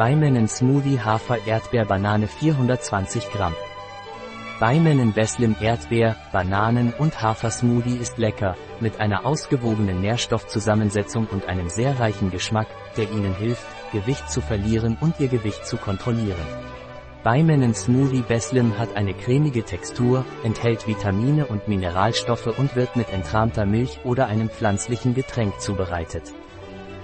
Beimennen Smoothie Hafer Erdbeer Banane 420 Gramm. Beimennen Beslim Erdbeer, Bananen und Hafer-Smoothie ist lecker, mit einer ausgewogenen Nährstoffzusammensetzung und einem sehr reichen Geschmack, der Ihnen hilft, Gewicht zu verlieren und Ihr Gewicht zu kontrollieren. Beimennen Smoothie Beslim hat eine cremige Textur, enthält Vitamine und Mineralstoffe und wird mit entrahmter Milch oder einem pflanzlichen Getränk zubereitet.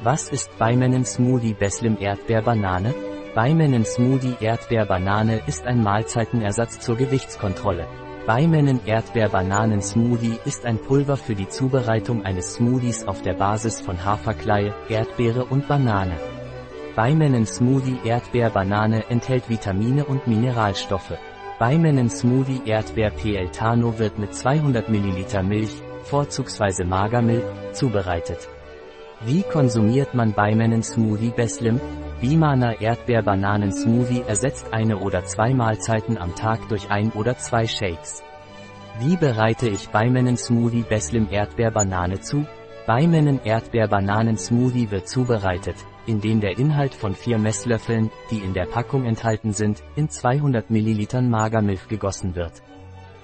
Was ist Beimennen Smoothie Beslim Erdbeer Banane? Beimennen Smoothie Erdbeer Banane ist ein Mahlzeitenersatz zur Gewichtskontrolle. Beimennen Erdbeer Bananen Smoothie ist ein Pulver für die Zubereitung eines Smoothies auf der Basis von Haferkleie, Erdbeere und Banane. Beimennen Smoothie Erdbeer Banane enthält Vitamine und Mineralstoffe. Beimennen Smoothie Erdbeer PL Tano wird mit 200 ml Milch, vorzugsweise Magermilch, zubereitet. Wie konsumiert man Beimennen Smoothie Beslim? Bimana Erdbeer-Bananen-Smoothie ersetzt eine oder zwei Mahlzeiten am Tag durch ein oder zwei Shakes. Wie bereite ich Beimennen Smoothie Beslim Erdbeer-Banane zu? Beimennen Erdbeer-Bananen-Smoothie wird zubereitet, indem der Inhalt von vier Messlöffeln, die in der Packung enthalten sind, in 200 ml Magermilch gegossen wird.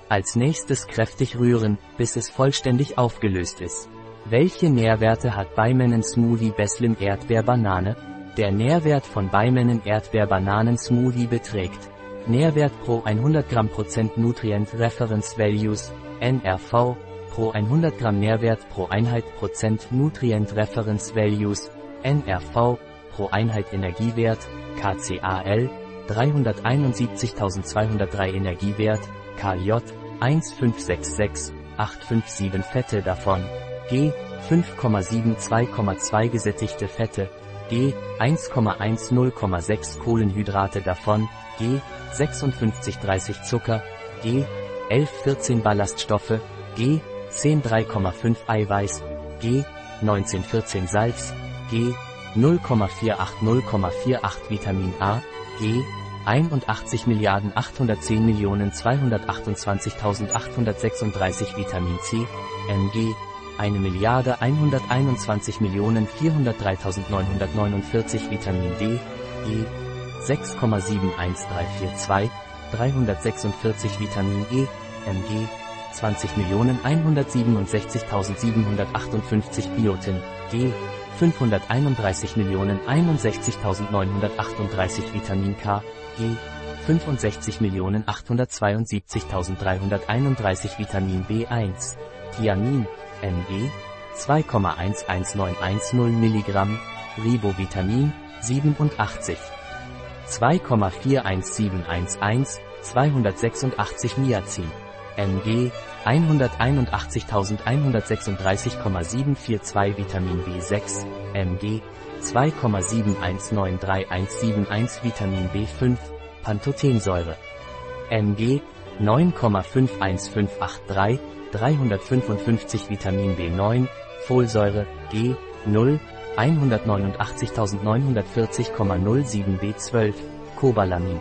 Als nächstes kräftig rühren, bis es vollständig aufgelöst ist. Welche Nährwerte hat Beimennen Smoothie Beslim Erdbeer Banane? Der Nährwert von Beimennen Erdbeer Bananen Smoothie beträgt Nährwert pro 100 Gramm Prozent Nutrient Reference Values, NRV, pro 100 Gramm Nährwert pro Einheit Prozent Nutrient Reference Values, NRV, pro Einheit Energiewert, KCAL, 371.203 Energiewert, KJ, 1566, 857 Fette davon, G, 5,72,2 gesättigte Fette, G 1,10,6 Kohlenhydrate davon, G 56,30 Zucker, G 11,14 Ballaststoffe, G 10,3,5 Eiweiß, G 19,14 Salz, G 0,48 Vitamin A, G 81 Milliarden 810 Millionen 228.836 Vitamin C, Mg 1 Milliarde 121 Millionen 403.949 Vitamin D, E, 6,71342, 346 Vitamin E, Mg, 20 Millionen 167.758 Biotin, G, 531 Millionen 61.938 Vitamin K, G, 65 Millionen 872.331 Vitamin B1, Thiamin, mg 2,11910 mg, Ribovitamin 87, 2,41711, 286 Niacin, mg 181.136,742 Vitamin B6, mg 2,71931171 Vitamin B5, Pantothensäure, mg 9,51583, 355 Vitamin B9, Folsäure, G, 0, 189.940,07 B12, Cobalamin.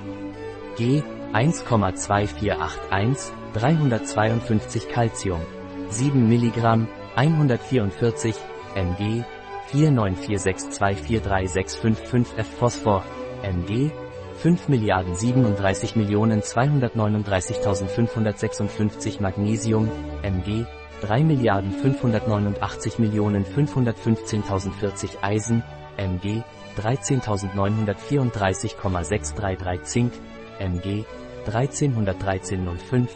G, 1,2481, 352 Calcium, 7 mg, 144, mg, 4946243655 F Phosphor, mg, 5 Milliarden 37 Millionen 239.556 Magnesium, Mg, 3 Milliarden 589 Millionen 515.040 Eisen, Mg, 13.934,633 Zink, Mg, 1313,05,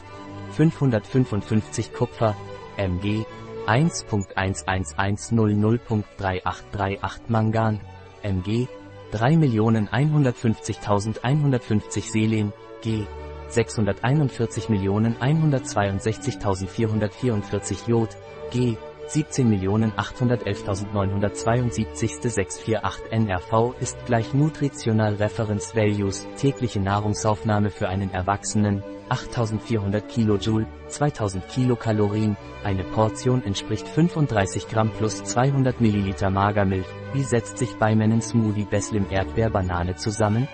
555 Kupfer, Mg, 1.11100.3838 Mangan, Mg, 3.150.150 Selen, G, 641.162.444 Jod, G, 17.811.972 648 NRV ist gleich Nutritional Reference Values, tägliche Nahrungsaufnahme für einen Erwachsenen, 8400 kJ, 2000 Kilokalorien, eine Portion entspricht 35 Gramm plus 200 Milliliter Magermilch. Wie setzt sich Beimennen Smoothie Beslim Erdbeer Banane zusammen?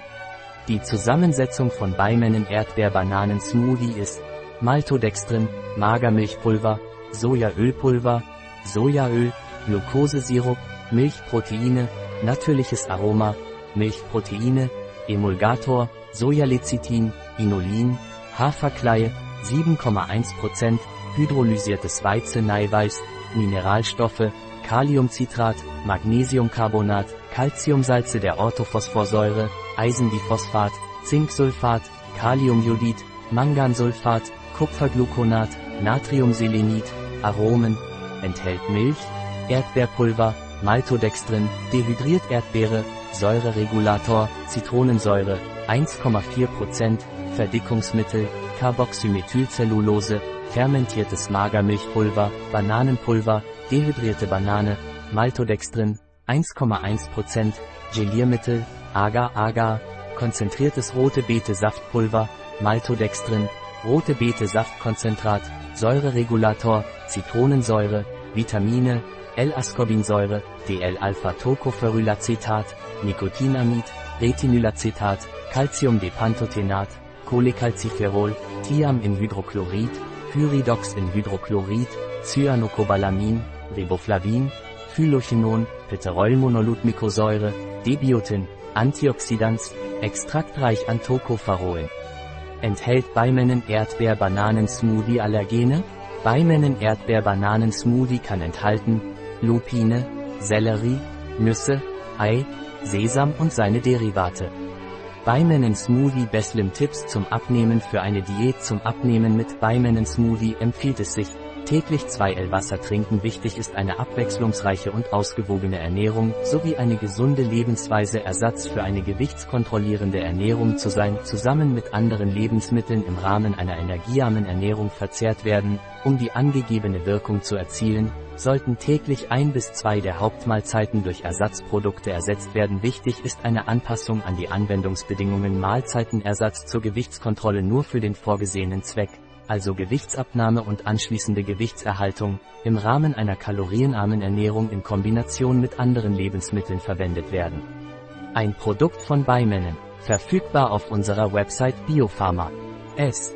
Die Zusammensetzung von Beimennen Erdbeer Bananen Smoothie ist Maltodextrin, Magermilchpulver, Sojaölpulver, Sojaöl, Glukosesirup, Milchproteine, natürliches Aroma, Milchproteine, Emulgator, Sojalecithin, Inulin, Haferkleie, 7,1%, hydrolysiertes Weizeneiweiß, Mineralstoffe, Kaliumcitrat, Magnesiumcarbonat, Calciumsalze der Orthophosphorsäure, Eisendiphosphat, Zinksulfat, Kaliumjodid, Mangansulfat, Kupfergluconat, Natriumselenit, Aromen, enthält Milch, Erdbeerpulver, Maltodextrin, dehydriert Erdbeere, Säureregulator, Zitronensäure, 1,4%, Verdickungsmittel, Carboxymethylcellulose, fermentiertes Magermilchpulver, Bananenpulver, dehydrierte Banane, Maltodextrin, 1,1%, Geliermittel, Agar-Agar, konzentriertes rote Beete Saftpulver, Maltodextrin, rote Beete Saftkonzentrat, Säureregulator, Zitronensäure, Vitamine, L-Ascorbinsäure, DL-Alpha-Tocopherylacetat, Nicotinamid, Retinolacetat, Calciumdepantothenat, Cholecalciferol, Thiam in Hydrochlorid, Pyridox in Hydrochlorid, Cyanocobalamin, Riboflavin, Phylochinon, Peterolmonolutmikosäure, Debiotin, Antioxidants, extraktreich an Tocopherol. Enthält Beimennen Erdbeer Bananen Smoothie Allergene? Beimennen Erdbeer Bananen Smoothie kann enthalten Lupine, Sellerie, Nüsse, Ei, Sesam und seine Derivate. Beimennen Smoothie Beslim Tipps zum Abnehmen Für eine Diät zum Abnehmen mit Beimennen Smoothie empfiehlt es sich, täglich 2 L Wasser trinken. Wichtig ist eine abwechslungsreiche und ausgewogene Ernährung sowie eine gesunde Lebensweise Ersatz für eine gewichtskontrollierende Ernährung zu sein, zusammen mit anderen Lebensmitteln im Rahmen einer energiearmen Ernährung verzehrt werden, um die angegebene Wirkung zu erzielen, sollten täglich ein bis zwei der Hauptmahlzeiten durch Ersatzprodukte ersetzt werden. Wichtig ist eine Anpassung an die Anwendungsbedingungen Mahlzeitenersatz zur Gewichtskontrolle nur für den vorgesehenen Zweck also Gewichtsabnahme und anschließende Gewichtserhaltung, im Rahmen einer kalorienarmen Ernährung in Kombination mit anderen Lebensmitteln verwendet werden. Ein Produkt von Beimennen, verfügbar auf unserer Website Biopharma. S.